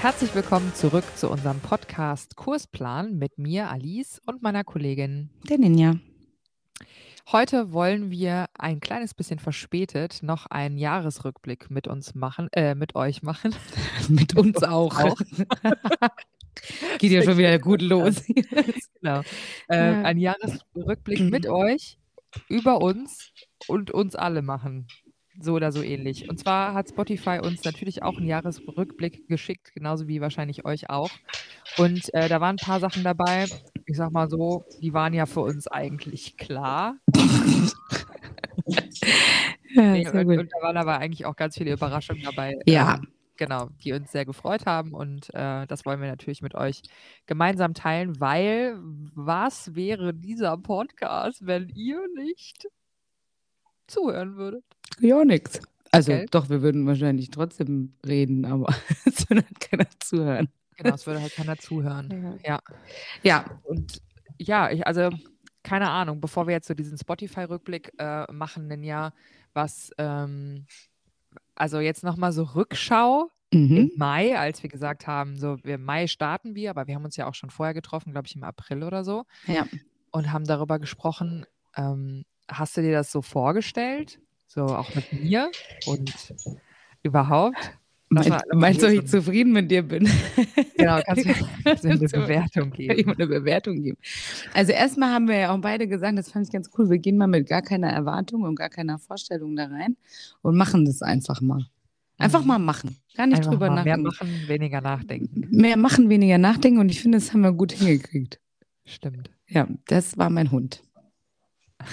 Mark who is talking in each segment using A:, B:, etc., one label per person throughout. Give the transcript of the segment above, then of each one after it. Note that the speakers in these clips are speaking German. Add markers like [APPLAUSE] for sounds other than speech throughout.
A: Herzlich willkommen zurück zu unserem Podcast Kursplan mit mir, Alice, und meiner Kollegin.
B: Der Ninja.
A: Heute wollen wir ein kleines bisschen verspätet noch einen Jahresrückblick mit uns machen, äh, mit euch machen. [LAUGHS]
B: mit uns auch. auch. [LAUGHS] Geht ja schon wieder gut los. [LAUGHS]
A: genau. Äh, ja. Ein Jahresrückblick mit [CLEARS THROAT] euch über uns und uns alle machen so oder so ähnlich. Und zwar hat Spotify uns natürlich auch einen Jahresrückblick geschickt, genauso wie wahrscheinlich euch auch. Und äh, da waren ein paar Sachen dabei, ich sag mal so, die waren ja für uns eigentlich klar. ja, nee, und, und, da waren aber eigentlich auch ganz viele Überraschungen dabei.
B: Ja. Ähm,
A: genau, die uns sehr gefreut haben und äh, das wollen wir natürlich mit euch gemeinsam teilen, weil was wäre dieser Podcast, wenn ihr nicht zuhören würdet?
B: Ja, nichts. Also okay. doch, wir würden wahrscheinlich trotzdem reden, aber [LAUGHS] es würde halt keiner zuhören.
A: Genau, es würde halt keiner zuhören.
B: Ja. Ja.
A: Und ja, ich, also keine Ahnung, bevor wir jetzt so diesen Spotify-Rückblick äh, machen, denn ja, was, ähm, also jetzt nochmal so Rückschau mhm. im Mai, als wir gesagt haben, so im Mai starten wir, aber wir haben uns ja auch schon vorher getroffen, glaube ich im April oder so.
B: Ja.
A: Und haben darüber gesprochen, ähm, hast du dir das so vorgestellt? So auch mit mir und überhaupt?
B: Mein, meinst du, dass ich zufrieden mit dir bin?
A: Genau, kannst du [LAUGHS] eine Bewertung geben. [LAUGHS]
B: Eine Bewertung geben. Also erstmal haben wir ja auch beide gesagt, das fand ich ganz cool, wir gehen mal mit gar keiner Erwartung und gar keiner Vorstellung da rein und machen das einfach mal. Einfach mhm. mal machen. Gar nicht einfach drüber nachdenken.
A: Mehr machen, weniger nachdenken.
B: Mehr machen, weniger nachdenken und ich finde, das haben wir gut hingekriegt.
A: Stimmt.
B: Ja, das war mein Hund. [LAUGHS]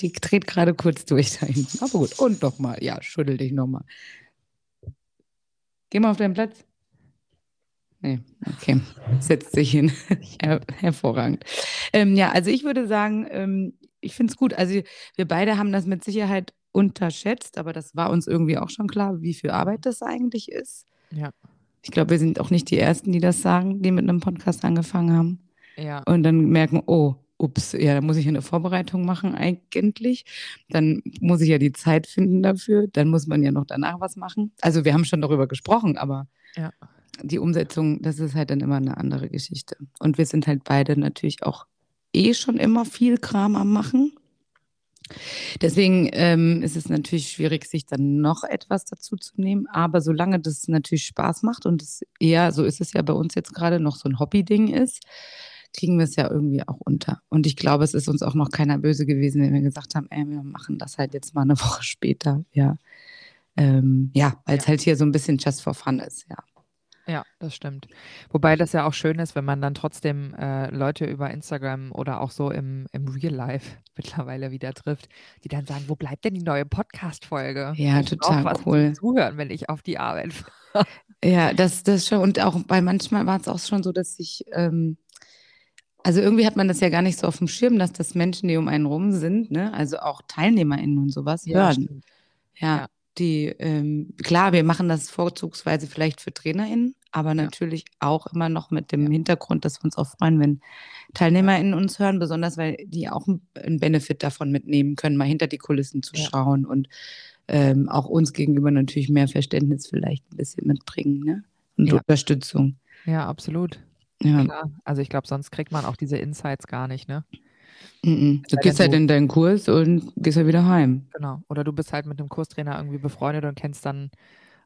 B: Die dreht gerade kurz durch da hinten. Aber gut. Und nochmal. Ja, schüttel dich nochmal. Geh mal auf deinen Platz. Nee, okay. Setzt sich hin. [LAUGHS] Her hervorragend. Ähm, ja, also ich würde sagen, ähm, ich finde es gut. Also wir beide haben das mit Sicherheit unterschätzt, aber das war uns irgendwie auch schon klar, wie viel Arbeit das eigentlich ist.
A: Ja.
B: Ich glaube, wir sind auch nicht die Ersten, die das sagen, die mit einem Podcast angefangen haben.
A: Ja.
B: Und dann merken, oh, ups, ja, da muss ich eine Vorbereitung machen eigentlich. Dann muss ich ja die Zeit finden dafür. Dann muss man ja noch danach was machen. Also wir haben schon darüber gesprochen, aber
A: ja.
B: die Umsetzung, das ist halt dann immer eine andere Geschichte. Und wir sind halt beide natürlich auch eh schon immer viel Kram am Machen. Deswegen ähm, ist es natürlich schwierig, sich dann noch etwas dazu zu nehmen. Aber solange das natürlich Spaß macht und es eher, so ist es ja bei uns jetzt gerade, noch so ein Hobby-Ding ist, kriegen wir es ja irgendwie auch unter. Und ich glaube, es ist uns auch noch keiner böse gewesen, wenn wir gesagt haben, ey, wir machen das halt jetzt mal eine [LAUGHS] Woche später. Ja, ähm, ja weil es ja. halt hier so ein bisschen just for fun ist, ja.
A: Ja, das stimmt. Wobei das ja auch schön ist, wenn man dann trotzdem äh, Leute über Instagram oder auch so im, im Real Life [LAUGHS] mittlerweile wieder trifft, die dann sagen, wo bleibt denn die neue Podcast-Folge?
B: Ja, ich total was cool.
A: Zuhören, wenn ich auf die Arbeit [LAUGHS]
B: fahre. Ja, das, das schon. Und auch, weil manchmal war es auch schon so, dass ich ähm, also irgendwie hat man das ja gar nicht so auf dem Schirm, dass das Menschen, die um einen rum sind, ne, also auch TeilnehmerInnen und sowas ja, hören. Ja, ja, die, ähm, klar, wir machen das vorzugsweise vielleicht für TrainerInnen, aber natürlich ja. auch immer noch mit dem Hintergrund, dass wir uns auch freuen, wenn TeilnehmerInnen uns hören, besonders weil die auch einen Benefit davon mitnehmen können, mal hinter die Kulissen zu schauen und ähm, auch uns gegenüber natürlich mehr Verständnis vielleicht ein bisschen mitbringen, ne? Und Unterstützung.
A: Ja, absolut.
B: Ja.
A: Klar. Also ich glaube, sonst kriegt man auch diese Insights gar nicht, ne?
B: Mm Du gehst halt in deinen Kurs und gehst halt wieder heim.
A: Genau. Oder du bist halt mit einem Kurstrainer irgendwie befreundet und kennst dann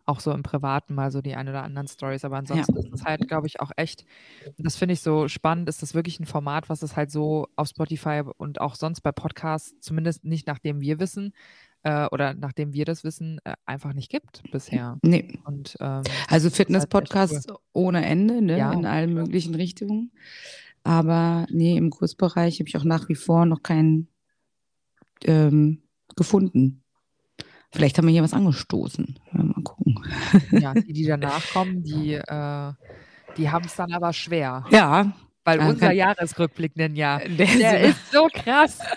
A: auch so im Privaten mal so die ein oder anderen Stories. Aber ansonsten ja. ist es halt, glaube ich, auch echt, das finde ich so spannend, ist das wirklich ein Format, was es halt so auf Spotify und auch sonst bei Podcasts, zumindest nicht nachdem wir wissen, äh, oder nachdem wir das wissen, äh, einfach nicht gibt bisher.
B: Nee.
A: Und, ähm,
B: also Fitness-Podcasts halt cool. ohne Ende, ne? Ja. in allen möglichen Richtungen. Aber nee, im Kursbereich habe ich auch nach wie vor noch keinen ähm, gefunden. Vielleicht haben wir hier was angestoßen. Mal gucken.
A: Ja, die, die danach kommen, die, äh, die haben es dann aber schwer.
B: Ja.
A: Weil unser Jahresrückblick nennen ja, der, der ist so krass. [LAUGHS]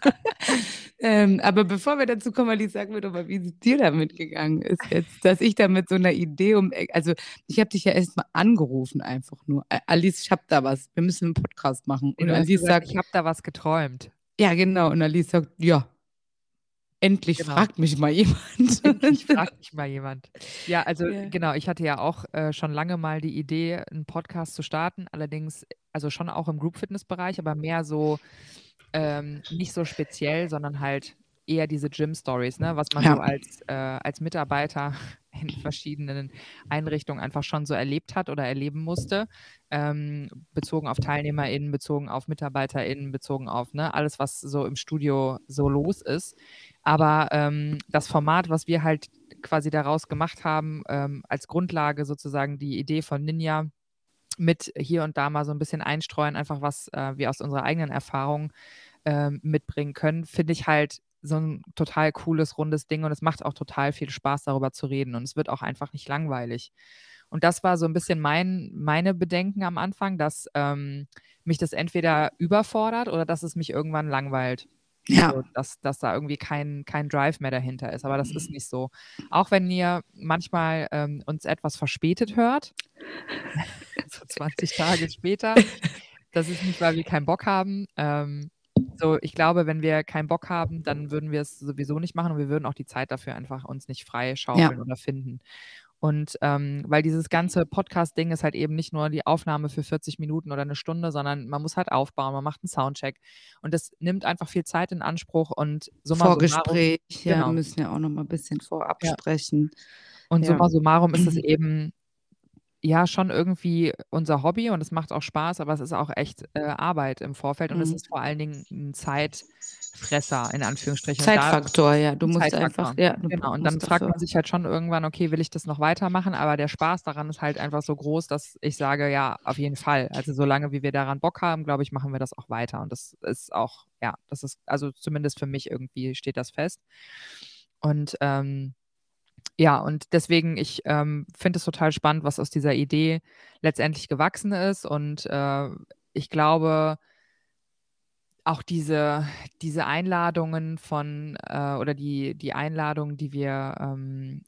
A: [LAUGHS]
B: ähm, aber bevor wir dazu kommen, Alice, sag mir doch mal, wie es dir damit gegangen ist jetzt, dass ich da mit so einer Idee um, also ich habe dich ja erst mal angerufen einfach nur. Alice, ich habe da was, wir müssen einen Podcast machen.
A: Und Alice gesagt, sagt, ich habe da was geträumt.
B: Ja, genau. Und Alice sagt, ja, Endlich
A: Genau.
B: fragt mich mal jemand.
A: Endlich [LAUGHS] fragt mich mal jemand. Ja, also
B: Ja.
A: genau, ich hatte ja auch äh, schon lange mal die Idee, einen Podcast zu starten, allerdings, also schon auch im Group-Fitness-Bereich, aber mehr so ähm, nicht so speziell, sondern halt eher diese Gym-Stories, ne? was man
B: Ja.
A: so als, äh, als Mitarbeiter [LAUGHS] in verschiedenen Einrichtungen einfach schon so erlebt hat oder erleben musste, ähm, bezogen auf TeilnehmerInnen, bezogen auf MitarbeiterInnen, bezogen auf ne, alles, was so im Studio so los ist. Aber ähm, das Format, was wir halt quasi daraus gemacht haben, ähm, als Grundlage sozusagen die Idee von Ninja mit hier und da mal so ein bisschen einstreuen, einfach was äh, wir aus unserer eigenen Erfahrung ähm, mitbringen können, finde ich halt so ein total cooles, rundes Ding und es macht auch total viel Spaß, darüber zu reden und es wird auch einfach nicht langweilig. Und das war so ein bisschen mein, meine Bedenken am Anfang, dass ähm, mich das entweder überfordert oder dass es mich irgendwann langweilt.
B: Ja.
A: So, dass, dass da irgendwie kein, kein Drive mehr dahinter ist. Aber das ist nicht so. Auch wenn ihr manchmal ähm, uns etwas verspätet hört, [LAUGHS] so 20 Tage später, das ist nicht, weil wir keinen Bock haben. Ähm, so, ich glaube, wenn wir keinen Bock haben, dann würden wir es sowieso nicht machen und wir würden auch die Zeit dafür einfach uns nicht frei schaufeln oder finden. Und ähm, weil dieses ganze Podcast-Ding ist halt eben nicht nur die Aufnahme für 40 Minuten oder eine Stunde, sondern man muss halt aufbauen, man macht einen Soundcheck. Und das nimmt einfach viel Zeit in Anspruch und summa summarum,
B: Vorgespräch, ja,
A: genau.
B: müssen ja auch noch mal ein bisschen vorab
A: Ja.
B: sprechen.
A: Und
B: Ja.
A: summa summarum ist es [CLEARS THROAT] eben ja schon irgendwie unser Hobby und es macht auch Spaß, aber es ist auch echt äh, Arbeit im Vorfeld und es
B: Mhm.
A: ist vor allen Dingen ein Zeitfresser in Anführungsstrichen. Und da-
B: Zeitfaktor, ja. Du musst
A: Zeitfaktor.
B: einfach, ja,
A: Genau, und dann fragt
B: dafür-
A: man sich halt schon irgendwann, okay, will ich das noch weitermachen? Aber der Spaß daran ist halt einfach so groß, dass ich sage, ja, auf jeden Fall. Also solange wie wir daran Bock haben, glaube ich, machen wir das auch weiter. Und das ist auch, ja, das ist, also zumindest für mich irgendwie steht das fest. Und ähm, ja, und deswegen, ich ähm, finde es total spannend, was aus dieser Idee letztendlich gewachsen ist. Und äh, ich glaube, auch diese, diese Einladungen von äh, oder die, die Einladungen, die wir, ähm,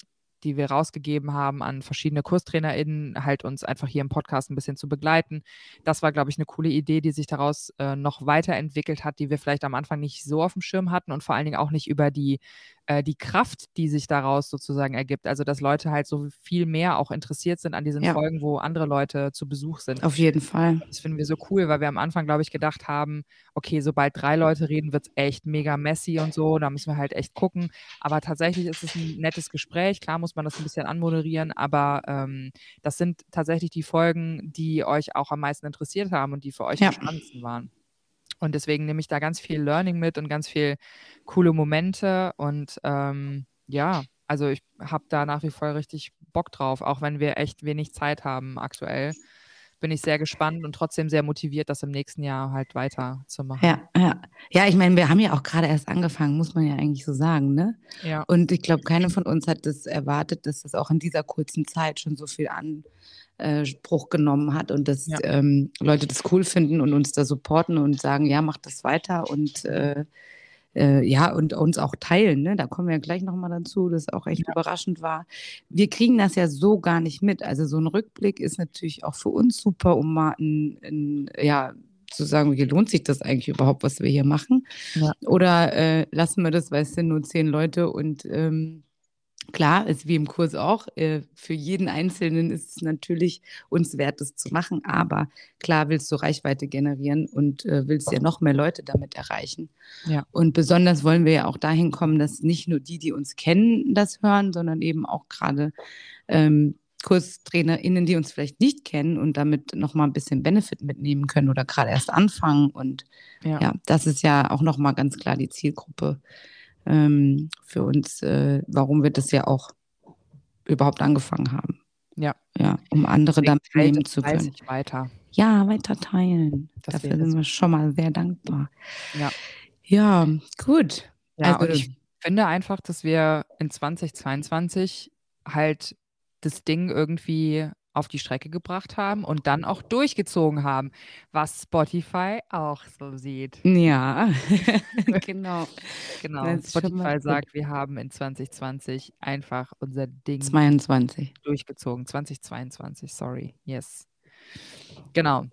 A: die wir rausgegeben haben an verschiedene KurstrainerInnen, halt uns einfach hier im Podcast ein bisschen zu begleiten. Das war, glaube ich, eine coole Idee, die sich daraus äh, noch weiterentwickelt hat, die wir vielleicht am Anfang nicht so auf dem Schirm hatten und vor allen Dingen auch nicht über die, äh, die Kraft, die sich daraus sozusagen ergibt. Also, dass Leute halt so viel mehr auch interessiert sind an diesen
B: Ja.
A: Folgen, wo andere Leute zu Besuch sind.
B: Auf jeden Fall.
A: Das finden wir so cool, weil wir am Anfang, glaube ich, gedacht haben, okay, sobald drei Leute reden, wird es echt mega messy und so. Da müssen wir halt echt gucken. Aber tatsächlich ist es ein nettes Gespräch. Klar muss man das ein bisschen anmoderieren, aber ähm, das sind tatsächlich die Folgen, die euch auch am meisten interessiert haben und die für euch
B: Ja.
A: am spannendsten waren. Und deswegen nehme ich da ganz viel Learning mit und ganz viel coole Momente. Und ähm, ja, also ich habe da nach wie vor richtig Bock drauf, auch wenn wir echt wenig Zeit haben aktuell. Bin ich sehr gespannt und trotzdem sehr motiviert, das im nächsten Jahr halt weiterzumachen.
B: Ja, ja. Ja, ich meine, wir haben ja auch gerade erst angefangen, muss man ja eigentlich so sagen, ne?
A: Ja.
B: Und ich glaube, keine von uns hat das erwartet, dass das auch in dieser kurzen Zeit schon so viel Anspruch genommen hat und dass
A: Ja.
B: ähm, Leute das cool finden und uns da supporten und sagen, ja, macht das weiter und äh, äh, ja, und uns auch teilen. Ne? Da kommen wir gleich nochmal dazu, das auch echt
A: Ja.
B: überraschend war. Wir kriegen das ja so gar nicht mit. Also so ein Rückblick ist natürlich auch für uns super, um mal ein, ein, ja, zu sagen, wie lohnt sich das eigentlich überhaupt, was wir hier machen?
A: Ja.
B: Oder äh, lassen wir das, weil es sind nur zehn Leute und ähm, klar, ist wie im Kurs auch, äh, für jeden Einzelnen ist es natürlich uns wert, das zu machen, aber klar willst du Reichweite generieren und äh, willst ja noch mehr Leute damit erreichen.
A: Ja.
B: Und besonders wollen wir ja auch dahin kommen, dass nicht nur die, die uns kennen, das hören, sondern eben auch gerade ähm, KurstrainerInnen, die uns vielleicht nicht kennen und damit nochmal ein bisschen Benefit mitnehmen können oder gerade erst anfangen. Und
A: Ja.
B: ja, das ist ja auch nochmal ganz klar die Zielgruppe ähm, für uns, äh, warum wir das ja auch überhaupt angefangen haben.
A: Ja.
B: Ja, um andere
A: Deswegen
B: damit nehmen zu können.
A: weiter.
B: Ja, weiter teilen.
A: Das
B: Dafür sind wir schon mal sehr dankbar.
A: Ja.
B: Ja, gut.
A: Ja,
B: Also-
A: ich finde einfach, dass wir in 2022 halt das Ding irgendwie auf die Strecke gebracht haben und dann auch durchgezogen haben, was Spotify auch so sieht.
B: Ja, [LAUGHS] genau.
A: Genau.
B: Das
A: Spotify sagt, wir haben in 2020 einfach unser Ding
B: 22.
A: durchgezogen. 2022, sorry. Yes. Genau.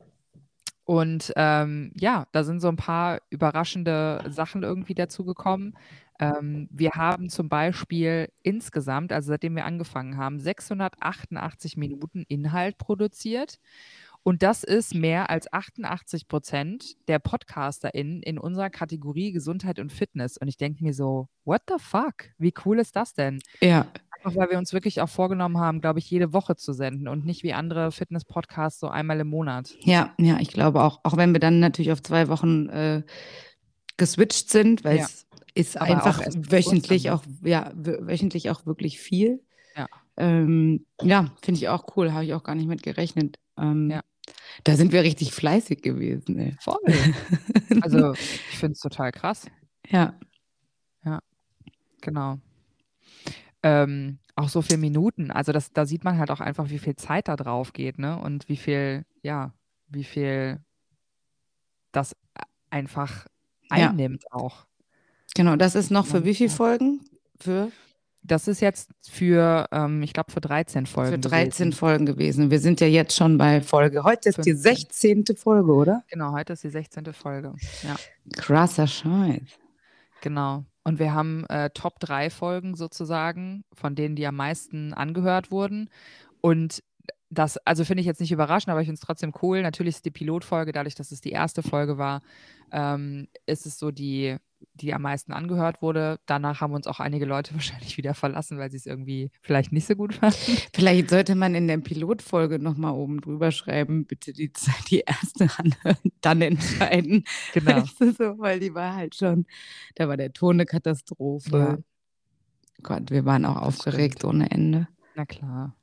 A: Und ähm, ja, da sind so ein paar überraschende Sachen irgendwie dazugekommen. Ähm, wir haben zum Beispiel insgesamt, also seitdem wir angefangen haben, 688 Minuten Inhalt produziert. Und das ist mehr als 88 Prozent der PodcasterInnen in unserer Kategorie Gesundheit und Fitness. Und ich denke mir so, what the fuck? Wie cool ist das denn?
B: Ja.
A: Einfach weil wir uns wirklich auch vorgenommen haben, glaube ich, jede Woche zu senden und nicht wie andere Fitness-Podcasts so einmal im Monat.
B: Ja, ja, ich glaube auch. Auch wenn wir dann natürlich auf zwei Wochen äh, geswitcht sind, weil
A: Ja.
B: Ist
A: Aber
B: einfach
A: auch
B: wöchentlich auch, ja, wö- wöchentlich auch wirklich viel.
A: Ja.
B: Ähm, ja, finde ich auch cool, habe ich auch gar nicht mit gerechnet. Ähm,
A: Ja.
B: Da sind wir richtig fleißig gewesen. Ey.
A: Voll. Also, ich finde es total krass.
B: ja,
A: Genau. Ähm, auch so viele Minuten. Also das, da sieht man halt auch einfach, wie viel Zeit da drauf geht, ne? Und wie viel, ja, wie viel das einfach
B: Ja.
A: einnimmt auch.
B: Genau. Das ist noch für wie viele Folgen? Für,
A: Das ist jetzt für, ähm, ich glaube, für 13 Folgen.
B: für 13
A: gewesen.
B: Folgen gewesen. Wir sind ja jetzt schon bei Folge. Heute ist die
A: 15.
B: 16. Folge, oder?
A: Genau, heute ist die 16. Folge. Ja,
B: Krasser Scheiß.
A: genau. Und wir haben äh, Top 3 Folgen sozusagen, von denen die am meisten angehört wurden. Und das, also finde ich jetzt nicht überraschend, aber ich finde es trotzdem cool. Natürlich ist die Pilotfolge, dadurch, dass es die erste Folge war, ähm, ist es so die, die am meisten angehört wurde. Danach haben uns auch einige Leute [LAUGHS] wahrscheinlich wieder verlassen, weil sie es irgendwie vielleicht nicht so gut [LAUGHS] fanden.
B: Vielleicht sollte man in der Pilotfolge nochmal oben drüber schreiben, bitte die, die erste anhören, dann entscheiden.
A: Genau.
B: Weißt du, so, weil die war halt schon, da war der Ton eine Katastrophe.
A: Ja.
B: Gott, wir waren auch
A: Das
B: aufgeregt
A: stimmt.
B: ohne Ende.
A: Na klar.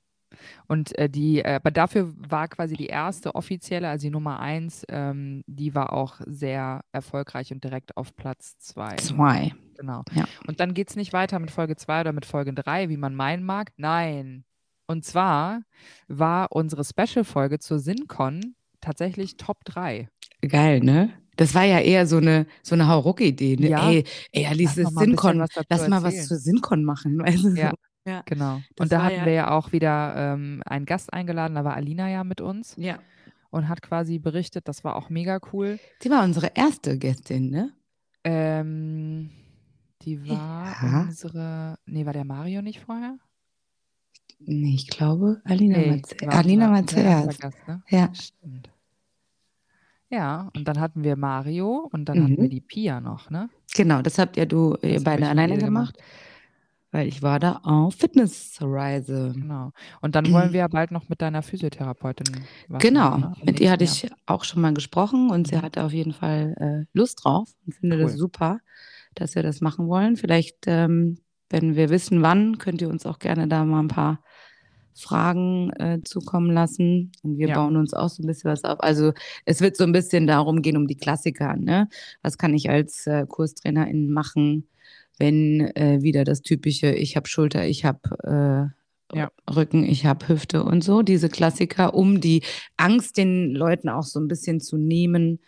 A: Und äh, die, äh, aber dafür war quasi die erste offizielle, also die Nummer eins, ähm, die war auch sehr erfolgreich und direkt auf Platz zwei.
B: Zwei.
A: Genau.
B: Ja.
A: Und dann geht es nicht weiter mit Folge 2 oder mit Folge 3, wie man meinen mag. Nein. Und zwar war unsere Special-Folge zur SinCon tatsächlich Top 3.
B: Geil, ne? Das war ja eher so eine, so eine Hauruck-Idee. Ne?
A: Ja.
B: Ey, ey, Alice,
A: Lass
B: SinCon, lass mal was zur SinCon machen. Du,
A: Ja.
B: Ja.
A: Genau. Und da hatten
B: ja-
A: wir ja auch wieder ähm, einen Gast eingeladen, da war Alina ja mit uns
B: ja.
A: und hat quasi berichtet, das war auch mega cool.
B: Sie war unsere erste Gästin, ne?
A: Ähm, die war
B: Ja.
A: unsere, nee, war der Mario nicht vorher?
B: Nee, ich glaube, Alina
A: Nee,
B: war,
A: die
B: zu-
A: war
B: Alina war zuerst.
A: Gast, ne?
B: Ja.
A: Stimmt. Ja, und dann hatten wir Mario und dann hatten wir
B: Mhm.
A: die Pia noch, ne?
B: Genau, das habt ja du ihr
A: Das hab
B: beide alleine
A: ihr
B: gemacht, weil ich war da auf Fitnessreise.
A: Genau. Und dann wollen [CLEARS THROAT] wir ja bald noch mit deiner Physiotherapeutin was
B: Genau,
A: machen, ne?
B: Mit ihr hatte ich auch schon mal gesprochen und sie
A: Mhm.
B: hatte auf jeden Fall äh, Lust drauf und finde das
A: Cool.
B: super, dass wir das machen wollen. Vielleicht, ähm, wenn wir wissen, wann, könnt ihr uns auch gerne da mal ein paar Fragen äh, zukommen lassen und wir
A: Ja.
B: bauen uns auch so ein bisschen was auf. Also es wird so ein bisschen darum gehen, um die Klassiker. Ne? Was kann ich als äh, Kurstrainerin machen, wenn äh, wieder das typische, ich habe Schulter, ich habe äh,
A: Ja.
B: Rücken, ich habe Hüfte und so, diese Klassiker, um die Angst den Leuten auch so ein bisschen zu nehmen,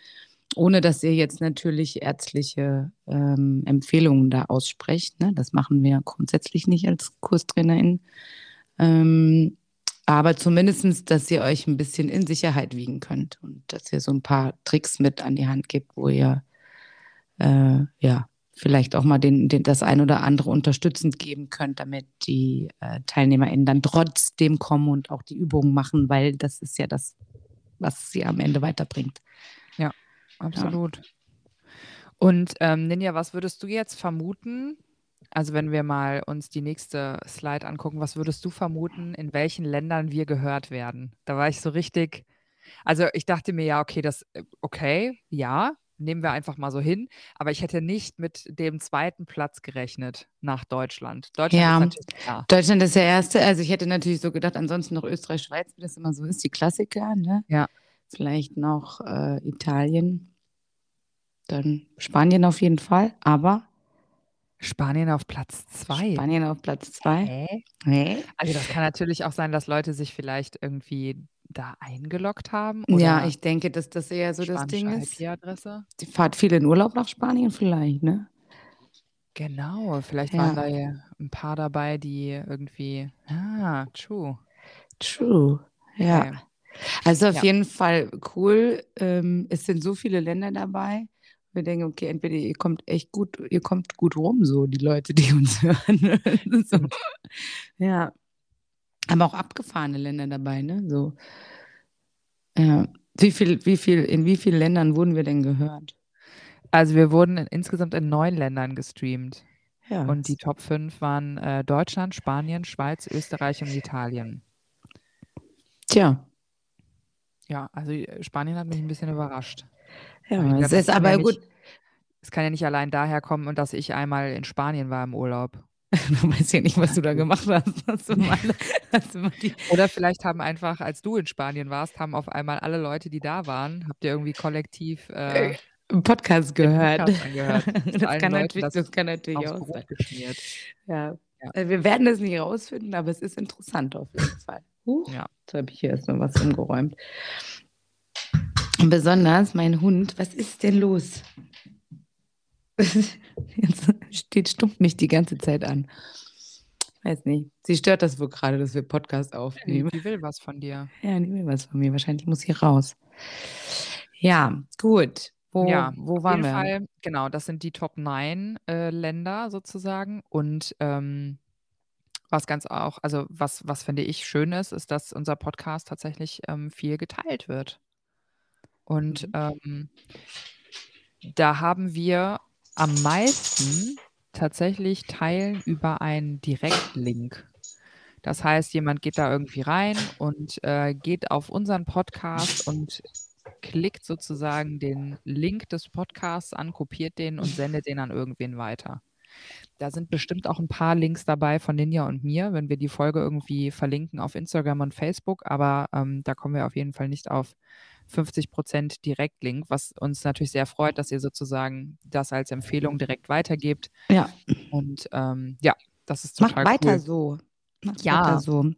B: ohne dass ihr jetzt natürlich ärztliche ähm, Empfehlungen da aussprecht. Ne? Das machen wir grundsätzlich nicht als Kurstrainerin. Ähm, aber zumindestens, dass ihr euch ein bisschen in Sicherheit wiegen könnt und dass ihr so ein paar Tricks mit an die Hand gebt, wo ihr äh, ja vielleicht auch mal den, den, das ein oder andere unterstützend geben könnt, damit die äh, TeilnehmerInnen dann trotzdem kommen und auch die Übungen machen, weil das ist ja das, was sie am Ende weiterbringt.
A: Absolut. Und ähm, Ninja, was würdest du jetzt vermuten? Also wenn wir mal uns die nächste Slide angucken, was würdest du vermuten, in welchen Ländern wir gehört werden? Da war ich so richtig, also ich dachte mir ja, okay, das, äh, okay, ja, nehmen wir einfach mal so hin, aber ich hätte nicht mit dem zweiten Platz gerechnet nach Deutschland. Deutschland
B: Ja.
A: ist.
B: Deutschland ist der erste, also ich hätte natürlich so gedacht, ansonsten noch Österreich, Schweiz, wie das immer so ist, die Klassiker, ne?
A: Ja.
B: Vielleicht noch äh, Italien, dann Spanien auf jeden Fall, aber
A: Spanien auf Platz zwei.
B: Spanien auf Platz zwei.
A: Hä?
B: Nee.
A: Also das kann natürlich auch sein, dass Leute sich vielleicht irgendwie da eingeloggt haben.
B: Ja, ich denke, dass das eher so das Ding ist.
A: IP-Adresse.
B: Die fahrt viel in Urlaub nach Spanien vielleicht, ne?
A: Genau, vielleicht
B: Ja.
A: waren da ja ein paar dabei, die irgendwie. Ah, true.
B: True. Ja.
A: Okay.
B: Also auf
A: Ja.
B: jeden Fall cool. Ähm, es sind so viele Länder dabei. Wir denken, okay, entweder ihr kommt echt gut, ihr kommt gut rum, so die Leute, die uns [LAUGHS] hören. so. [LAUGHS] Ja. Aber auch abgefahrene Länder dabei, ne? So. Ja. Wie viel, wie viel, in wie vielen Ländern wurden wir denn gehört?
A: Also wir wurden in, insgesamt in neun Ländern gestreamt.
B: Ja.
A: Und die Top 5 waren äh, Deutschland, Spanien, Schweiz, Österreich und Italien.
B: Tja.
A: Ja, also äh, Spanien hat mich ein bisschen überrascht.
B: Ja,
A: gedacht,
B: es ist
A: kann ja
B: aber
A: nicht-
B: gut.
A: Es kann ja nicht allein daher kommen, und dass ich einmal in Spanien war im Urlaub. [LAUGHS]
B: Du weißt ja nicht, was du da gemacht hast. Hast mal, hast
A: Oder vielleicht haben einfach, als du in Spanien warst, haben auf einmal alle Leute, die da waren, habt ihr irgendwie kollektiv äh,
B: einen Podcast gehört.
A: Podcast [LAUGHS]
B: das, kann
A: Leuten
B: natürlich,
A: das
B: das kann natürlich auch sein.
A: geschmiert.
B: Ja.
A: Ja.
B: Also wir werden das nicht rausfinden, aber es ist interessant auf jeden Fall. Huch,
A: Ja.
B: Jetzt habe ich hier erstmal was umgeräumt. Und besonders mein Hund, was ist denn los? [LAUGHS] Jetzt steht, stumpft mich die ganze Zeit an. Ich weiß nicht. Sie stört das wohl gerade, dass wir Podcast aufnehmen.
A: die will was von dir.
B: Ja, die will was von mir. Wahrscheinlich muss ich raus. Ja, gut. Wo,
A: Ja,
B: wo
A: Auf
B: waren
A: jeden
B: wir?
A: Fall, genau, das sind die Top 9 äh, Länder sozusagen. Und ähm, was ganz auch, also was, was finde ich schön ist, ist, dass unser Podcast tatsächlich ähm, viel geteilt wird. Und ähm, da haben wir am meisten tatsächlich Teilen über einen Direktlink. Das heißt, jemand geht da irgendwie rein und äh, geht auf unseren Podcast und klickt sozusagen den Link des Podcasts an, kopiert den und sendet den an irgendwen weiter. Da sind bestimmt auch ein paar Links dabei von Ninja und mir, wenn wir die Folge irgendwie verlinken auf Instagram und Facebook, aber ähm, da kommen wir auf jeden Fall nicht auf 50% Direktlink, was uns natürlich sehr freut, dass ihr sozusagen das als Empfehlung direkt weitergebt.
B: Ja.
A: Und ähm, ja, das ist
B: Macht
A: total
B: weiter
A: cool.
B: so. Macht
A: Ja.
B: weiter so.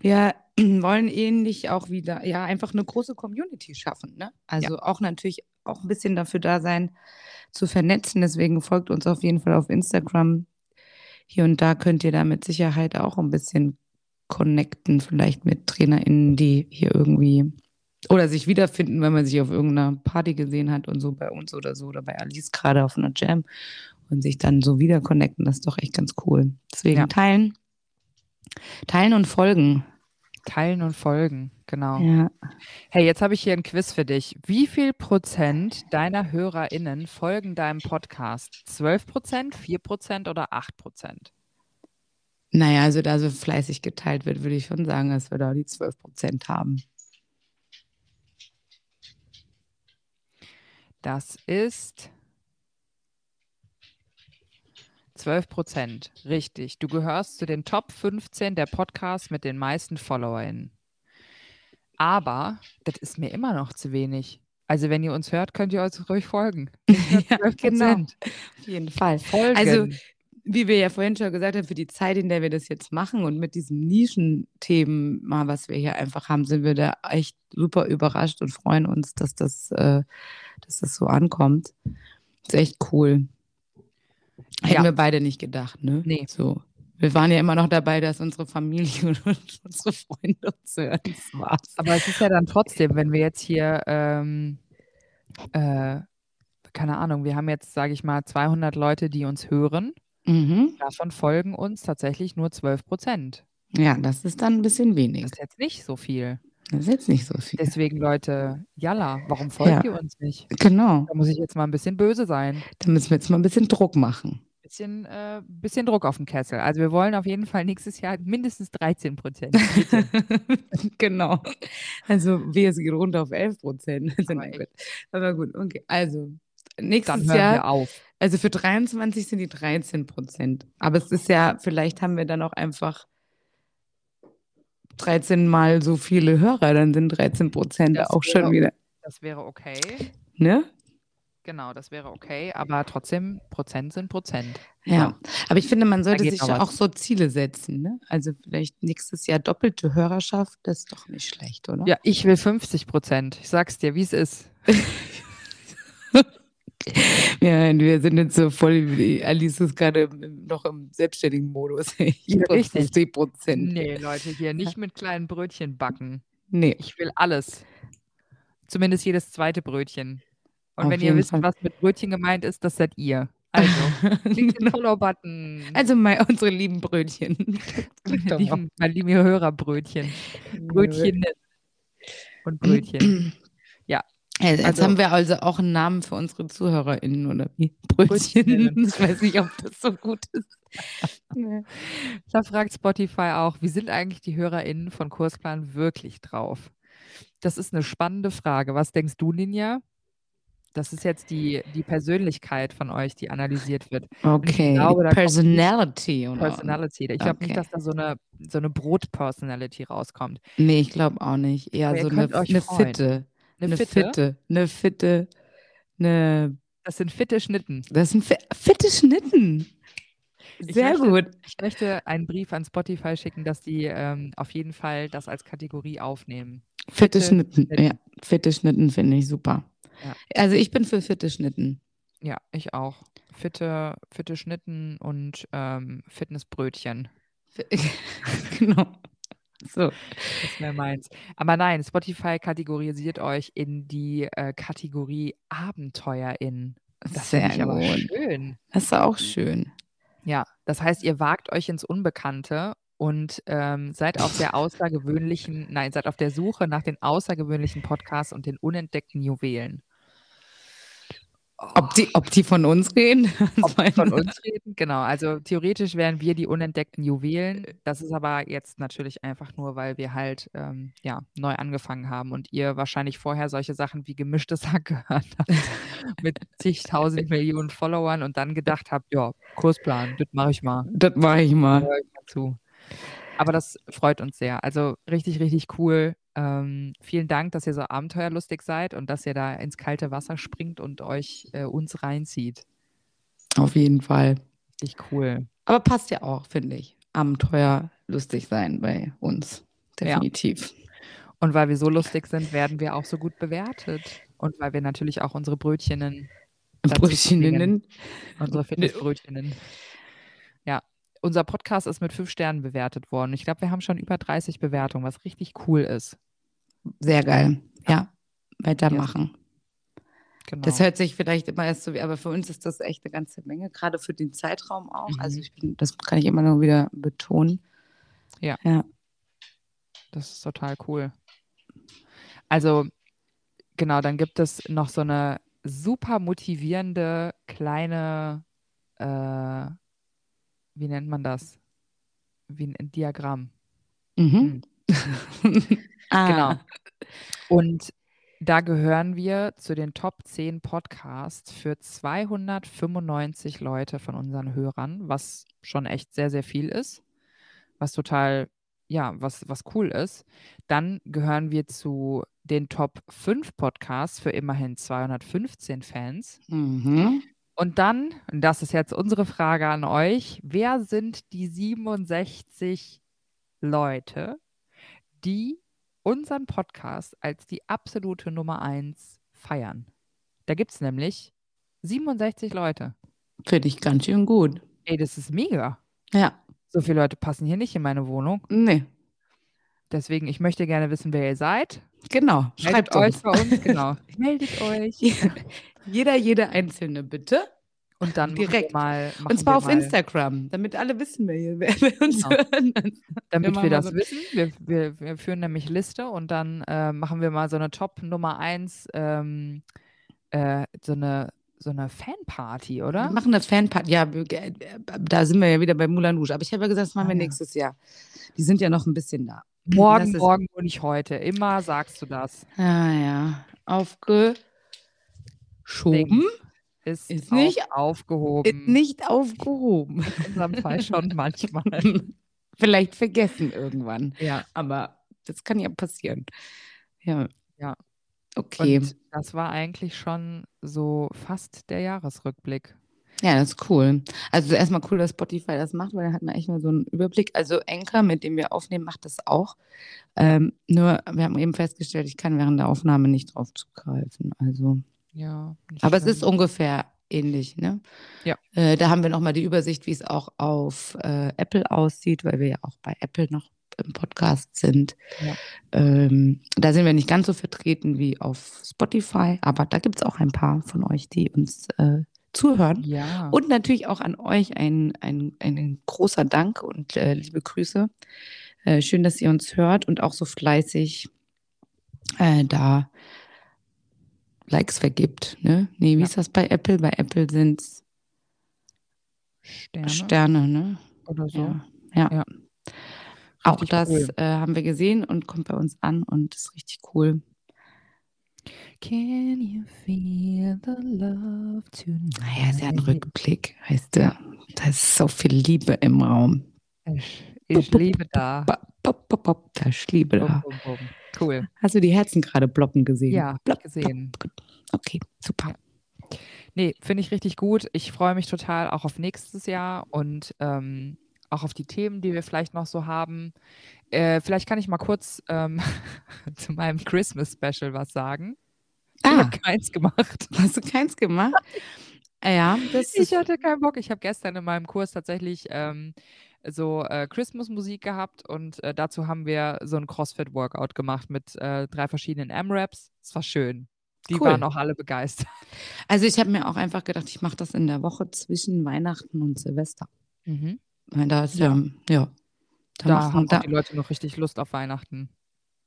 B: Wir [CLEARS THROAT] wollen ähnlich auch wieder, ja, einfach eine große Community schaffen. Ne? Also auch natürlich auch ein bisschen dafür da sein, zu vernetzen. Deswegen folgt uns auf jeden Fall auf Instagram. Hier und da könnt ihr da mit Sicherheit auch ein bisschen connecten, vielleicht mit TrainerInnen, die hier irgendwie oder sich wiederfinden, wenn man sich auf irgendeiner Party gesehen hat und so bei uns oder so oder bei Alice gerade auf einer Jam und sich dann so wieder connecten. Das ist doch echt ganz cool. Deswegen
A: Ja.
B: teilen. Teilen und folgen.
A: Teilen und folgen, genau.
B: Ja.
A: Hey, jetzt habe ich hier ein Quiz für dich. Wie viel Prozent deiner HörerInnen folgen deinem Podcast? 12 Prozent, 4 Prozent oder 8 Prozent?
B: Naja, also da so fleißig geteilt wird, würde ich schon sagen, dass wir da die 12 Prozent haben.
A: Das ist 12 Prozent. Richtig. Du gehörst zu den Top 15 der Podcasts mit den meisten FollowerInnen. Aber das ist mir immer noch zu wenig. Also, wenn ihr uns hört, könnt ihr uns ruhig folgen. [LAUGHS]
B: Ja,
A: 12
B: genau.
A: Prozent.
B: Auf jeden Fall.
A: Folgen.
B: Also, wie wir ja vorhin schon gesagt haben, für die Zeit, in der wir das jetzt machen und mit diesem Nischenthemen mal, was wir hier einfach haben, sind wir da echt super überrascht und freuen uns, dass das, äh, dass das so ankommt. ist echt cool. Hätten
A: Ja.
B: wir beide nicht gedacht, ne?
A: Nee.
B: So. Wir waren ja immer noch dabei, dass unsere Familie [LAUGHS] und unsere Freunde uns hören.
A: Aber es ist ja dann trotzdem, wenn wir jetzt hier, ähm, äh, keine Ahnung, wir haben jetzt, sage ich mal, 200 Leute, die uns hören.
B: Mhm.
A: Davon folgen uns tatsächlich nur 12 Prozent.
B: Ja, das ist dann ein bisschen wenig.
A: Das ist jetzt nicht so viel.
B: Das ist jetzt nicht so viel.
A: Deswegen, Leute, Jalla, warum folgt
B: Ja.
A: ihr uns nicht?
B: Genau.
A: Da muss ich jetzt mal ein bisschen böse sein.
B: Da müssen wir jetzt mal ein bisschen Druck machen.
A: Bisschen, äh, bisschen Druck auf den Kessel. Also wir wollen auf jeden Fall nächstes Jahr mindestens 13 Prozent. [LAUGHS]
B: genau. Also wir sind runter auf 11 Prozent.
A: Aber.
B: Aber gut, okay. Also nächstes Jahr,
A: auf.
B: also für 23 sind die 13 Prozent. Aber es ist ja, vielleicht haben wir dann auch einfach 13 mal so viele Hörer, dann sind 13 Prozent auch schon
A: wäre-
B: wieder,
A: Das wäre okay.
B: ne?
A: Genau, das wäre okay. Aber trotzdem, Prozent sind Prozent.
B: Ja. Aber ich finde, man sollte sich ja
A: was.
B: auch so Ziele setzen, ne? Also vielleicht nächstes Jahr doppelte Hörerschaft, das ist doch nicht schlecht, oder?
A: Ja, ich will 50 Prozent. Ich sag's dir, wie es ist. [LAUGHS] [LAUGHS]
B: Ja, wir sind jetzt so voll, Alice ist gerade noch im selbstständigen Modus. [LAUGHS] Ich
A: Ja, richtig.
B: 50 Prozent.
A: Nee, Leute, hier nicht mit kleinen Brötchen backen.
B: Nee.
A: Ich will alles. Zumindest jedes zweite Brötchen. Und
B: Auf
A: wenn ihr wisst,
B: Fall.
A: was mit Brötchen gemeint ist, das seid ihr. Also, [LAUGHS] klickt den Follow-Button.
B: Also mal unsere lieben Brötchen.
A: Meine lieben, meine lieben Hörerbrötchen. Brötchen und Brötchen. [CLEARS THROAT]
B: Ja, jetzt
A: Also-
B: haben wir also auch einen Namen für unsere ZuhörerInnen, oder wie? Brötchen. Ich weiß nicht, ob das so gut ist. Nee.
A: Da fragt Spotify auch, wie sind eigentlich die HörerInnen von Kursplan wirklich drauf? Das ist eine spannende Frage. Was denkst du, Ninja? Das ist jetzt die, die Persönlichkeit von euch, die analysiert wird.
B: Okay,
A: glaube,
B: Personality, oder?
A: Personality. Ich glaube nicht,
B: Okay.
A: dass da so eine, so eine Brot-Personality rauskommt.
B: Nee, ich glaube auch nicht. Eher
A: Aber
B: so eine, eine
A: freuen.
B: Fitte.
A: Eine Fitte?
B: Fitte. Eine Fitte. Eine.
A: Das sind fitte Schnitten.
B: Das sind fi- fitte Schnitten.
A: Ich
B: Sehr
A: möchte-
B: gut.
A: Ich möchte einen Brief an Spotify schicken, dass die ähm, auf jeden Fall das als Kategorie aufnehmen.
B: Fitte
A: Fitte
B: Schnitten.
A: Schnitten.
B: Ja, fitte Schnitten finde ich super.
A: Ja.
B: Also ich bin für fitte Schnitten.
A: Ja, ich auch. Fitte, fitte Schnitten und ähm, Fitnessbrötchen.
B: Fi- [LAUGHS] genau. So.
A: Das wäre meins. Aber nein, Spotify kategorisiert euch in die äh, Kategorie AbenteuerInnen. Das finde ich aber schön.
B: Das ist auch schön.
A: Ja, das heißt, ihr wagt euch ins Unbekannte und ähm, seid auf der außergewöhnlichen, nein, seid auf der Suche nach den außergewöhnlichen Podcasts und den unentdeckten Juwelen.
B: Ob die, ob die von uns reden? [LAUGHS]
A: Ob wir von uns reden? Genau, also theoretisch wären wir die unentdeckten Juwelen. Das ist aber jetzt natürlich einfach nur, weil wir halt ähm, ja, neu angefangen haben und ihr wahrscheinlich vorher solche Sachen wie gemischtes [LAUGHS] Hack gehört habt [LAUGHS] mit zigtausend Millionen Followern und dann gedacht habt, ja, Kursplan, das mache ich mal.
B: Das mache ich mal.
A: Aber das freut uns sehr. Also richtig, richtig cool. Ähm, vielen Dank, dass ihr so abenteuerlustig seid und dass ihr da ins kalte Wasser springt und euch äh, uns reinzieht.
B: Auf jeden Fall.
A: Richtig cool.
B: Aber passt ja auch, finde ich. Abenteuer lustig sein bei uns. Definitiv.
A: Und weil wir so lustig sind, werden wir auch so gut bewertet. Und weil wir natürlich auch unsere Brötchenen, dazu
B: Brötcheninnen.
A: unsere Fitnessbrötchenen. Ja, unser Podcast ist mit fünf Sternen bewertet worden. Ich glaube, wir haben schon über 30 Bewertungen, was richtig cool ist.
B: Sehr geil. Ja, weitermachen.
A: Genau.
B: Das hört sich vielleicht immer erst so wie, aber für uns ist das echt eine ganze Menge, gerade für den Zeitraum auch. Also
A: Mhm.
B: ich bin, das kann ich immer noch wieder betonen.
A: Ja.
B: Ja.
A: Das ist total cool. Also, genau, dann gibt es noch so eine super motivierende kleine, äh, wie nennt man das? Wie ein, Diagramm.
B: Mhm. [LAUGHS] ah,
A: Genau. Und da gehören wir zu den Top 10 Podcasts für 295 Leute von unseren Hörern, was schon echt sehr, sehr viel ist. Was total, ja, was, was cool ist. Dann gehören wir zu den Top 5 Podcasts für immerhin 215 Fans.
B: Mhm.
A: Und dann, und das ist jetzt unsere Frage an euch, wer sind die 67 Leute, die unseren Podcast als die absolute Nummer 1 feiern? Da gibt es nämlich 67 Leute.
B: Finde ich ganz schön gut.
A: Ey, das ist mega.
B: Ja,
A: So viele Leute passen hier nicht in meine Wohnung.
B: nee,
A: Deswegen, ich möchte gerne wissen, wer ihr seid.
B: genau.
A: Meldet
B: Schreibt
A: euch
B: uns.
A: bei uns, genau. [LAUGHS] Meldet euch.
B: Jeder, jede einzelne, bitte.
A: Und dann
B: Direkt.
A: Wir mal,
B: Und zwar
A: wir
B: auf
A: mal,
B: Instagram, damit alle wissen, wer, hier, [LAUGHS] wer, wer uns
A: Genau.
B: hören.
A: Damit wir
B: mal
A: das
B: so-
A: wissen. Wir, wir, wir führen nämlich Liste und dann äh, machen wir mal so eine Top Nummer 1, ähm, äh, so eine, so eine Fanparty,
B: Wir
A: oder?
B: machen eine Fanparty. Ja, wir- äh, da sind wir ja wieder bei Moulin Rouge. Aber ich habe ja gesagt, das machen
A: Ah,
B: wir
A: ja.
B: nächstes Jahr. Die sind ja noch ein bisschen da.
A: Morgen, morgen und nicht heute. Immer sagst du das.
B: Ah ja, aufgeschoben.
A: Ist,
B: Ist nicht-
A: aufgehoben.
B: Ist nicht aufgehoben.
A: In unserem Fall schon [LAUGHS] manchmal.
B: Vielleicht vergessen irgendwann.
A: ja.
B: Aber das kann ja passieren. Ja.
A: Ja.
B: Okay.
A: Und das war eigentlich schon so fast der Jahresrückblick.
B: Ja, das ist cool. Also erstmal cool, dass Spotify das macht, weil da hat man echt mal so einen Überblick. Also Anchor, mit dem wir aufnehmen, macht das auch. Ähm, nur, wir haben eben festgestellt, ich kann während der Aufnahme nicht drauf zugreifen. Also,
A: Ja.
B: aber es
A: schlimm.
B: ist ungefähr ähnlich, ne?
A: Ja.
B: Äh, da haben wir nochmal die Übersicht, wie es auch auf äh, Apple aussieht, weil wir ja auch bei Apple noch im Podcast sind.
A: Ja.
B: Ähm, da sind wir nicht ganz so vertreten wie auf Spotify, aber da gibt es auch ein paar von euch, die uns äh, zuhören.
A: Ja.
B: Und natürlich auch an euch ein, ein, ein großer Dank und äh, liebe Grüße. Äh, schön, dass ihr uns hört und auch so fleißig äh, da Likes vergibt. Ne? Nee, wie
A: Ja.
B: ist das bei Apple? Bei Apple sind es
A: Sterne
B: Sterne, ne?
A: oder so.
B: Ja. ja.
A: Ja.
B: Auch das
A: cool.
B: äh, haben wir gesehen und kommt bei uns an und ist richtig cool.
A: Can you feel the love tonight?
B: Naja, ist ja ein Rückblick, weißt du. Da ist so viel Liebe im Raum.
A: Ich, ich liebe da.
B: Ist Liebe da.
A: Cool.
B: Hast du die Herzen gerade ploppen gesehen?
A: Ja, ich
B: Plopp,
A: gesehen.
B: Gut. Okay, super.
A: Nee, finde ich richtig gut. Ich freue mich total auch auf nächstes Jahr und ähm, auch auf die Themen, die wir vielleicht noch so haben. Äh, vielleicht kann ich mal kurz ähm, [LAUGHS] zu meinem Christmas-Special was sagen. Ich
B: Ah,
A: habe keins gemacht. [LAUGHS]
B: hast du keins gemacht? [LAUGHS] Ja, das
A: Ich hatte keinen Bock. Ich habe gestern in meinem Kurs tatsächlich ähm, so äh, Christmas-Musik gehabt und äh, dazu haben wir so ein CrossFit-Workout gemacht mit äh, drei verschiedenen M-Raps. Es war schön. Die
B: Cool.
A: waren auch alle begeistert.
B: Also ich habe mir auch einfach gedacht, ich mache das in der Woche zwischen Weihnachten und Silvester.
A: Mhm.
B: Weil da ist
A: Ja.
B: ja, ja. Da,
A: Da
B: machen,
A: haben
B: da,
A: die Leute noch richtig Lust auf Weihnachten.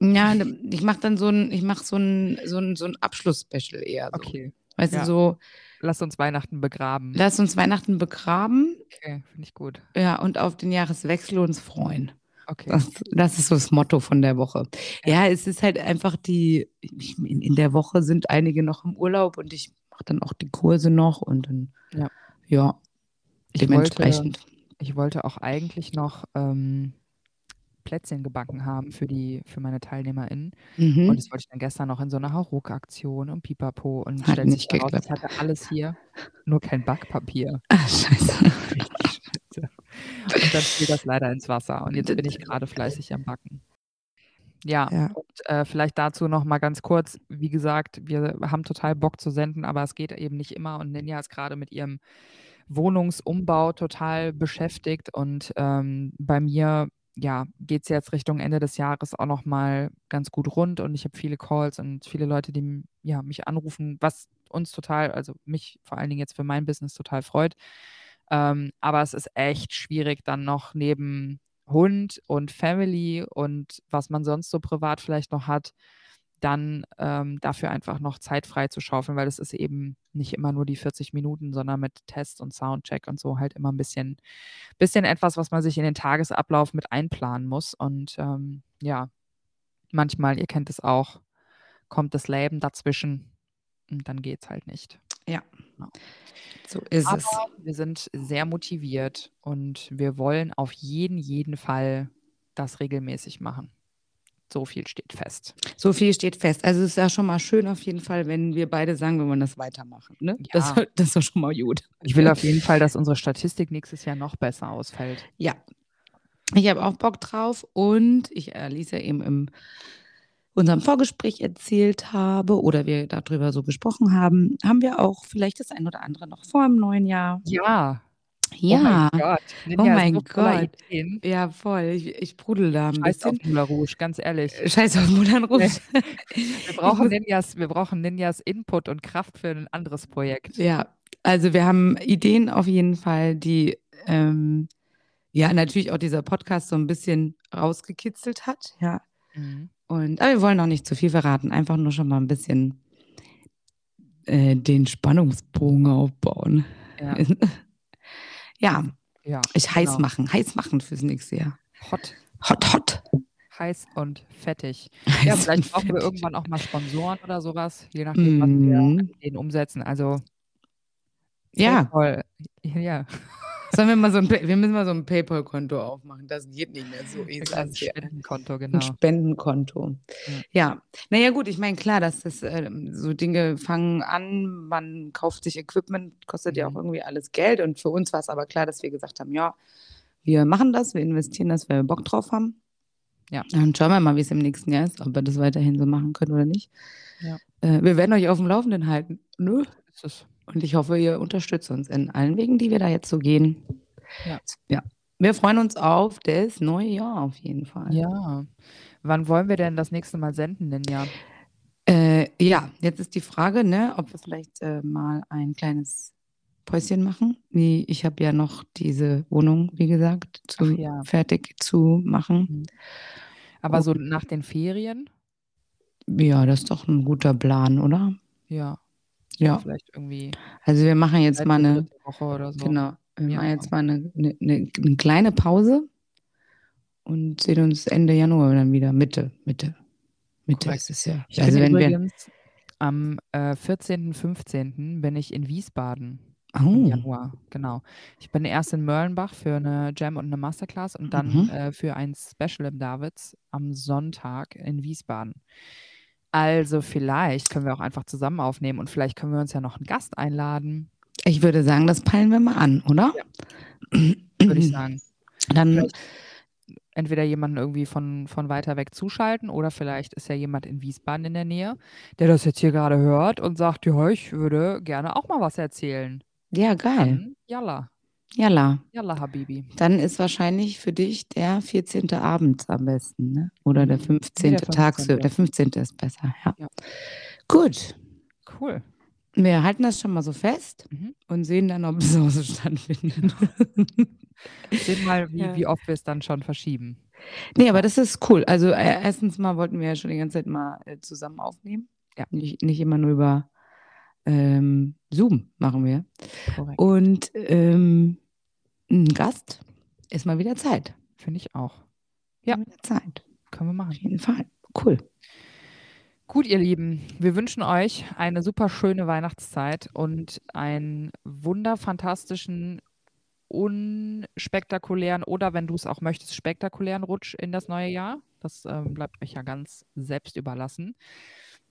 B: ja, ich mache dann so ein, ich mache so ein, so ein, so ein Abschluss-Special eher. So.
A: Okay.
B: Weißt
A: ja.
B: du, so,
A: Lass uns Weihnachten begraben.
B: lass uns Weihnachten begraben,
A: Okay, finde ich gut.
B: ja, und auf den Jahreswechsel uns freuen.
A: Okay.
B: Das, das ist so das Motto von der Woche.
A: Ja.
B: Ja, es ist halt einfach die, in, in der Woche sind einige noch im Urlaub und ich mache dann auch die Kurse noch und dann,
A: Ja.
B: ja,
A: Ich wollte,
B: dementsprechend.
A: ich wollte auch eigentlich noch ähm, Plätzchen gebacken haben für die, für meine TeilnehmerInnen. Und
B: Mhm.
A: das wollte ich dann gestern noch in so einer Hauruck-Aktion und Pipapo und
B: Hat
A: stellt sich heraus, ich hatte alles hier, nur kein Backpapier.
B: Ah, scheiße. [LAUGHS]
A: Scheiße. Und dann fiel das leider ins Wasser. Und jetzt bin ich gerade fleißig am Backen. Ja,
B: Ja.
A: und äh, vielleicht dazu noch mal ganz kurz. Wie gesagt, wir haben total Bock zu senden, aber es geht eben nicht immer. Und Ninja ist gerade mit ihrem Wohnungsumbau total beschäftigt. Und ähm, bei mir ja, geht es jetzt Richtung Ende des Jahres auch noch mal ganz gut rund. Und ich habe viele Calls und viele Leute, die ja, mich anrufen, was uns total, also mich vor allen Dingen jetzt für mein Business total freut. Ähm, aber es ist echt schwierig, dann noch neben Hund und Family und was man sonst so privat vielleicht noch hat, dann ähm, dafür einfach noch Zeit frei zu schaufeln, weil es ist eben nicht immer nur die 40 Minuten, sondern mit Test und Soundcheck und so halt immer ein bisschen, bisschen etwas, was man sich in den Tagesablauf mit einplanen muss. Und ähm, ja, manchmal, ihr kennt es auch, kommt das Leben dazwischen und dann geht es halt nicht.
B: So ist es.
A: Aber wir sind sehr motiviert und wir wollen auf jeden, jeden Fall das regelmäßig machen. So viel steht fest.
B: So viel steht fest. Also es ist ja schon mal schön auf jeden Fall, wenn wir beide sagen, wir wollen das weitermachen. Ne? Das,
A: Ja.
B: das ist doch schon mal gut.
A: Ich will auf jeden Fall, dass unsere Statistik nächstes Jahr noch besser ausfällt.
B: Ja. Ich habe auch Bock drauf und ich äh, Lisa eben im unserem Vorgespräch erzählt habe oder wir darüber so gesprochen haben, haben wir auch vielleicht das ein oder andere noch vor im neuen Jahr.
A: Ja.
B: Ja,
A: Oh mein Gott.
B: Oh
A: ist
B: mein
A: so
B: Gott.
A: Ideen.
B: ja, voll. Ich, ich sprudel da ein
A: Scheiß auf
B: bisschen.
A: Moulin Rouge, ganz ehrlich.
B: Scheiß auf Moulin Rouge.
A: Wir [LAUGHS] brauchen, Ninjas, wir brauchen Ninjas Input und Kraft für ein anderes Projekt.
B: Ja, also wir haben Ideen auf jeden Fall, die ähm, ja natürlich auch dieser Podcast so ein bisschen rausgekitzelt hat. Ja.
A: Mhm.
B: Und aber wir wollen noch nicht zu viel verraten, einfach nur schon mal ein bisschen äh, den Spannungsbogen aufbauen.
A: Ja. [LAUGHS]
B: ja,
A: ja,
B: ich heiß
A: genau.
B: machen, heiß machen fürs nächste Jahr.
A: Hot,
B: Hot, hot.
A: heiß und fettig. Ja,
B: Heiß
A: vielleicht
B: und
A: brauchen wir
B: fettig.
A: irgendwann auch mal Sponsoren oder sowas, je nachdem, was wir
B: Mhm.
A: Ideen umsetzen. Also
B: Ja,
A: PayPal, ja,
B: sollen wir mal so ein, wir müssen mal so ein PayPal-Konto aufmachen. Das geht nicht mehr so.
A: ein. Spendenkonto,
B: Ein
A: genau.
B: Spendenkonto.
A: Ja.
B: Ja, naja gut, ich meine, klar, dass das äh, so Dinge fangen an, man kauft sich Equipment, kostet ja auch
A: Mhm.
B: irgendwie alles Geld. Und für uns war es aber klar, dass wir gesagt haben, ja, wir machen das, wir investieren das, weil wir Bock drauf haben.
A: Ja.
B: Dann schauen wir mal, wie es im nächsten Jahr ist, ob wir das weiterhin so machen können oder nicht.
A: Ja.
B: Äh, wir werden euch auf dem Laufenden halten. Ne?
A: Ist es.
B: Und ich hoffe, ihr unterstützt uns in allen Wegen, die wir da jetzt so gehen.
A: Ja.
B: ja. Wir freuen uns auf das neue Jahr auf jeden Fall.
A: Ja. Wann wollen wir denn das nächste Mal senden, Ninja?
B: Äh, ja, jetzt ist die Frage, ne, ob wir vielleicht äh, mal ein kleines Päuschen machen. Wie, ich habe ja noch diese Wohnung, wie gesagt, zu,
A: ja.
B: fertig zu machen.
A: Mhm. Aber so nach den Ferien?
B: Ja, das ist doch ein guter Plan, oder?
A: Ja.
B: Ja.
A: Vielleicht irgendwie.
B: Also wir machen jetzt mal eine
A: Woche oder so.
B: Genau. Wir
A: Ja.
B: machen jetzt mal eine, eine, eine, eine kleine Pause und sehen uns Ende Januar dann wieder. Mitte, Mitte. Mitte
A: Korrekt.
B: ist es ja.
A: Ich
B: also wenn wir.
A: am äh, 14., 15. bin ich in Wiesbaden im
B: Oh,
A: Januar, genau. Ich bin erst in Mörlenbach für eine Jam und eine Masterclass und dann
B: Mhm.
A: äh, für ein Special im Davids am Sonntag in Wiesbaden. Also vielleicht können wir auch einfach zusammen aufnehmen und vielleicht können wir uns ja noch einen Gast einladen,
B: ich würde sagen, das peilen wir mal an, oder?
A: würde ich sagen. [CLEARS THROAT]
B: Dann,
A: Vielleicht entweder jemanden irgendwie von, von weiter weg zuschalten oder vielleicht ist ja jemand in Wiesbaden in der Nähe, der das jetzt hier gerade hört und sagt, ja, ich würde gerne auch mal was erzählen.
B: ja, geil.
A: Dann,
B: Jalla.
A: Yalla, Habibi.
B: Dann ist wahrscheinlich für dich der 14. Abend am besten, ne? Oder der
A: Mhm.
B: 15.
A: Nee, der
B: tagsüber.
A: 15..
B: Der 15. ist besser, ja.
A: Ja.
B: Gut.
A: Cool.
B: Wir halten das schon mal so fest
A: Mhm.
B: und sehen dann, ob es [LAUGHS] auch so stattfindet.
A: Sehen mal, wie,
B: Ja.
A: wie oft wir es dann schon verschieben.
B: Nee, aber das ist cool. Also äh, erstens mal wollten wir ja schon die ganze Zeit mal äh, zusammen aufnehmen.
A: Ja.
B: Nicht, nicht immer nur über ähm, Zoom machen wir.
A: Korrekt.
B: Und ähm, ein Gast ist mal wieder Zeit.
A: Finde ich auch. Ja.
B: Zeit.
A: Können wir
B: Auf
A: machen.
B: jeden Fall. Cool.
A: Gut, ihr Lieben, wir wünschen euch eine super schöne Weihnachtszeit und einen wunderfantastischen, unspektakulären oder, wenn du es auch möchtest, spektakulären Rutsch in das neue Jahr. Das ähm, bleibt euch ja ganz selbst überlassen.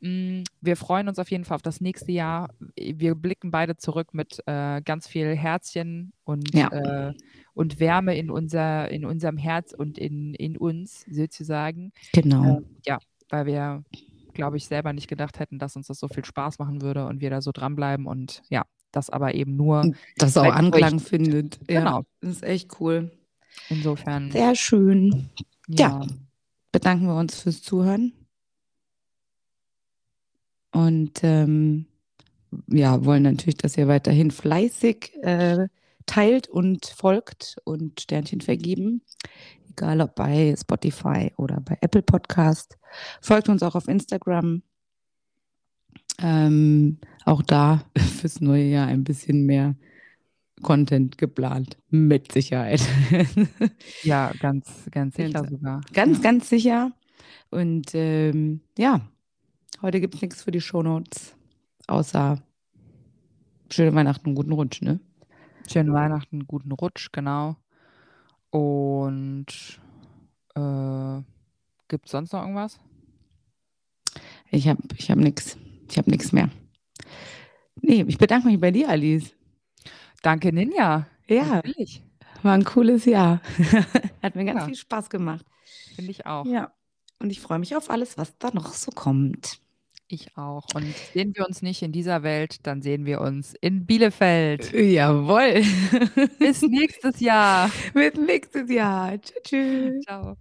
A: Mm, Wir freuen uns auf jeden Fall auf das nächste Jahr. Wir blicken beide zurück mit äh, ganz viel Herzchen und,
B: Ja.
A: äh, und Wärme in, unser, in unserem Herz und in, in uns sozusagen.
B: Genau.
A: Ähm, ja, weil wir, glaube ich, selber nicht gedacht hätten, dass uns das so viel Spaß machen würde und wir da so dranbleiben und ja, das aber eben nur
B: das auch
A: bei euch.
B: Anklang findet. Ja,
A: Genau.
B: das ist echt cool.
A: insofern.
B: Sehr schön.
A: Ja,
B: Bedanken wir uns fürs Zuhören. Und ähm, ja, wollen natürlich, dass ihr weiterhin fleißig äh, teilt und folgt und Sternchen vergeben. Egal ob bei Spotify oder bei Apple Podcast. Folgt uns auch auf Instagram. Ähm, auch da [LAUGHS] fürs neue Jahr ein bisschen mehr Content geplant. Mit Sicherheit.
A: ja, ganz, ganz sicher
B: Ganz-
A: sogar.
B: Ganz, ganz sicher. Und ähm, ja, heute gibt es nichts für die Shownotes, außer schöne Weihnachten und guten Rutsch, ne?
A: Schönen Weihnachten, guten Rutsch, genau. Und äh, gibt es sonst noch irgendwas?
B: Ich habe ich hab nichts. Ich habe nichts mehr. Nee, ich bedanke mich bei dir, Alice.
A: Danke, Ninja.
B: Ja,
A: Natürlich.
B: war ein cooles Jahr. [LAUGHS] Hat mir ganz
A: Ja.
B: viel Spaß gemacht.
A: Finde ich auch.
B: Ja. Und ich freue mich auf alles, was da noch so kommt.
A: Ich auch. Und sehen wir uns nicht in dieser Welt, dann sehen wir uns in Bielefeld.
B: Jawohl.
A: Bis [LAUGHS] nächstes Jahr.
B: Bis nächstes Jahr. Tschüss. tschüss.
A: Ciao.